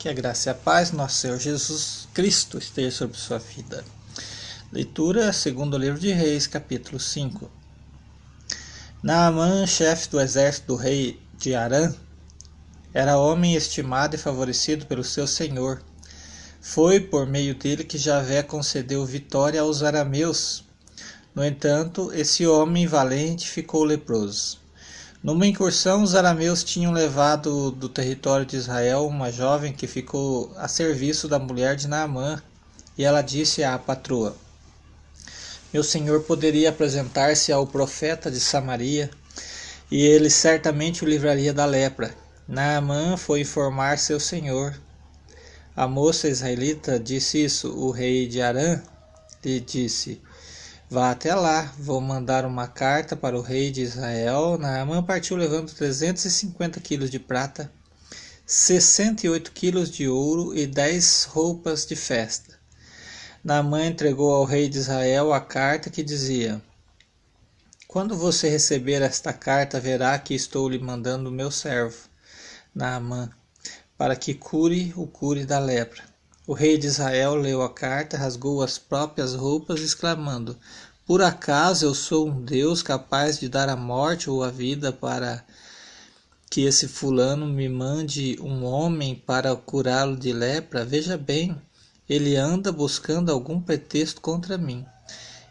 Que a graça e a paz, nosso Senhor Jesus Cristo, esteja sobre sua vida. Leitura, segundo o livro de Reis, capítulo 5. Naamã, chefe do exército do rei de Arã, era homem estimado e favorecido pelo seu senhor. Foi por meio dele que Javé concedeu vitória aos arameus. No entanto, esse homem valente ficou leproso. Numa incursão, os arameus tinham levado do território de Israel uma jovem que ficou a serviço da mulher de Naamã, e ela disse à patroa: Meu senhor poderia apresentar-se ao profeta de Samaria, e ele certamente o livraria da lepra. Naamã foi informar seu senhor. A moça israelita disse isso. O rei de Arã lhe disse: Vá até lá, vou mandar uma carta para o rei de Israel. Naamã partiu levando 350 quilos de prata, 68 quilos de ouro e 10 roupas de festa. Naamã entregou ao rei de Israel a carta que dizia: Quando você receber esta carta, verá que estou lhe mandando o meu servo, Naamã, para que cure o cure da lepra. O rei de Israel leu a carta, rasgou as próprias roupas, exclamando: Por acaso eu sou um Deus capaz de dar a morte ou a vida para que esse fulano me mande um homem para curá-lo de lepra? Veja bem, ele anda buscando algum pretexto contra mim.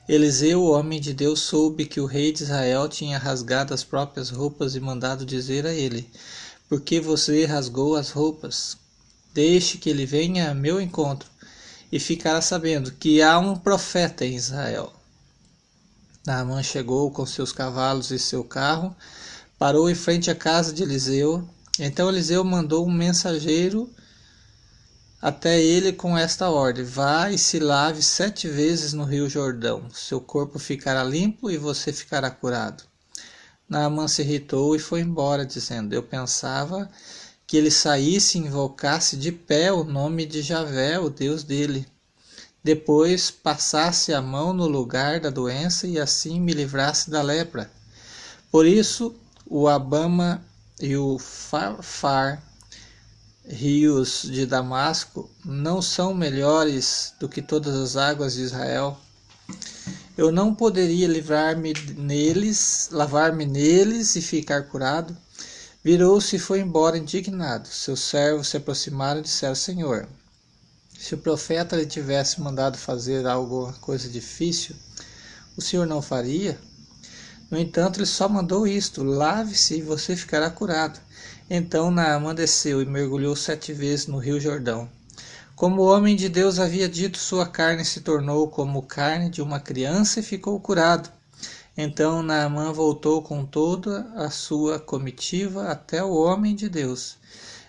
Eliseu, o homem de Deus, soube que o rei de Israel tinha rasgado as próprias roupas e mandado dizer a ele: Por que você rasgou as roupas? Deixe que ele venha a meu encontro e ficará sabendo que há um profeta em Israel. Naamã chegou com seus cavalos e seu carro, parou em frente à casa de Eliseu. Então Eliseu mandou um mensageiro até ele com esta ordem: Vá e se lave sete vezes no rio Jordão. Seu corpo ficará limpo e você ficará curado. Naamã se irritou e foi embora, dizendo: Eu pensava que ele saísse e invocasse de pé o nome de Javé, o Deus dele. Depois passasse a mão no lugar da doença e assim me livrasse da lepra. Por isso, o Abama e o Farfar, rios de Damasco, não são melhores do que todas as águas de Israel. Eu não poderia livrar-me neles, lavar-me neles e ficar curado. Virou-se e foi embora indignado. Seus servos se aproximaram e disseram: Senhor, se o profeta lhe tivesse mandado fazer alguma coisa difícil, o senhor não faria? No entanto, ele só mandou isto: lave-se e você ficará curado. Então Naamã desceu e mergulhou sete vezes no rio Jordão. Como o homem de Deus havia dito, sua carne se tornou como carne de uma criança e ficou curado. Então Naamã voltou com toda a sua comitiva até o homem de Deus.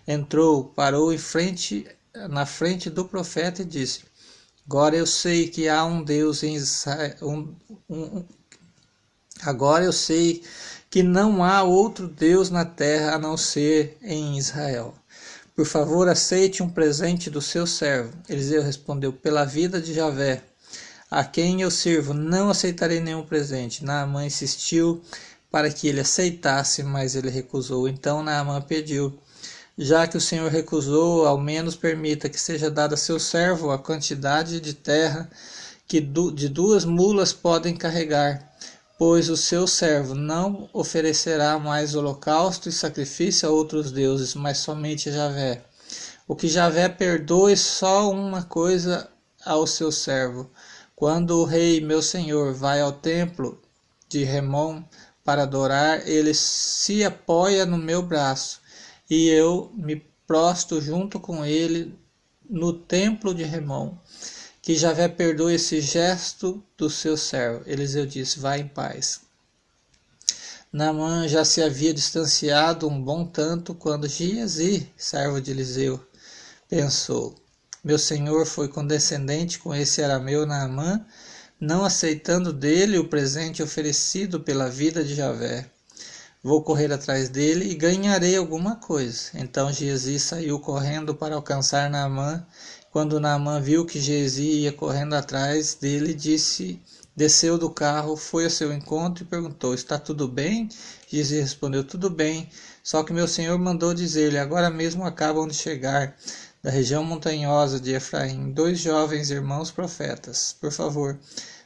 Entrou, parou em frente, na frente do profeta e disse: Agora eu sei que há um Deus em Israel. Um, um, agora eu sei que não há outro Deus na terra a não ser em Israel. Por favor, aceite um presente do seu servo. Eliseu respondeu: Pela vida de Javé, a quem eu sirvo, não aceitarei nenhum presente. Naamã insistiu para que ele aceitasse, mas ele recusou. Então Naamã pediu: Já que o Senhor recusou, ao menos permita que seja dada a seu servo a quantidade de terra que de duas mulas podem carregar, pois o seu servo não oferecerá mais holocausto e sacrifício a outros deuses, mas somente a Javé. O que Javé perdoe só uma coisa ao seu servo quando o rei, meu senhor, vai ao templo de Remon para adorar, ele se apoia no meu braço e eu me prosto junto com ele no templo de Remon. Que Javé perdoe esse gesto do seu servo. Eliseu disse: Vá em paz. Naamã já se havia distanciado um bom tanto quando Giesi, servo de Eliseu, pensou: meu senhor foi condescendente com esse arameu Naamã, não aceitando dele o presente oferecido pela vida de Javé. Vou correr atrás dele e ganharei alguma coisa. Então Geesi saiu correndo para alcançar Naamã. Quando Naamã viu que Geesi ia correndo atrás dele, disse, desceu do carro, foi ao seu encontro e perguntou: Está tudo bem? Geesi respondeu: Tudo bem. Só que meu senhor mandou dizer-lhe: Agora mesmo acabam de chegar da região montanhosa de Efraim, dois jovens irmãos profetas. Por favor,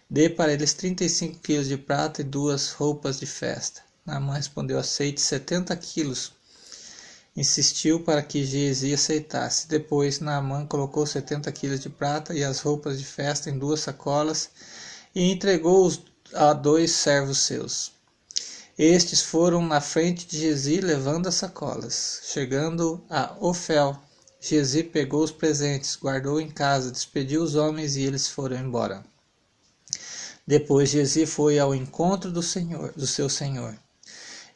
dê para eles trinta e cinco quilos de prata e duas roupas de festa. Naamã respondeu: Aceite setenta quilos. Insistiu para que Geesi aceitasse. Depois, Naamã colocou setenta quilos de prata e as roupas de festa em duas sacolas e entregou-os a dois servos seus. Estes foram na frente de Gesi levando as sacolas. Chegando a Ofel, Gesi pegou os presentes, guardou em casa, despediu os homens e eles foram embora. Depois Gesi foi ao encontro do Senhor, do seu senhor.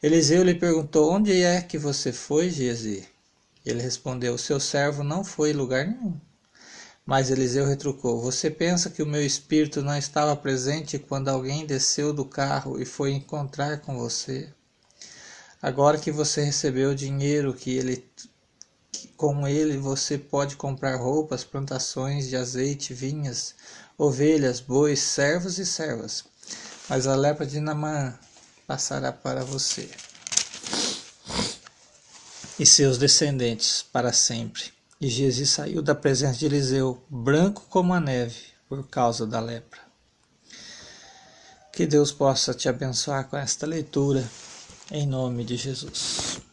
Eliseu lhe perguntou: Onde é que você foi, Gesi? Ele respondeu: Seu servo não foi em lugar nenhum. Mas Eliseu retrucou: Você pensa que o meu espírito não estava presente quando alguém desceu do carro e foi encontrar com você? Agora que você recebeu o dinheiro que ele com ele você pode comprar roupas, plantações de azeite, vinhas, ovelhas, bois, servos e servas. Mas a lepra de Namã passará para você e seus descendentes para sempre. E Jesus saiu da presença de Eliseu, branco como a neve, por causa da lepra. Que Deus possa te abençoar com esta leitura, em nome de Jesus.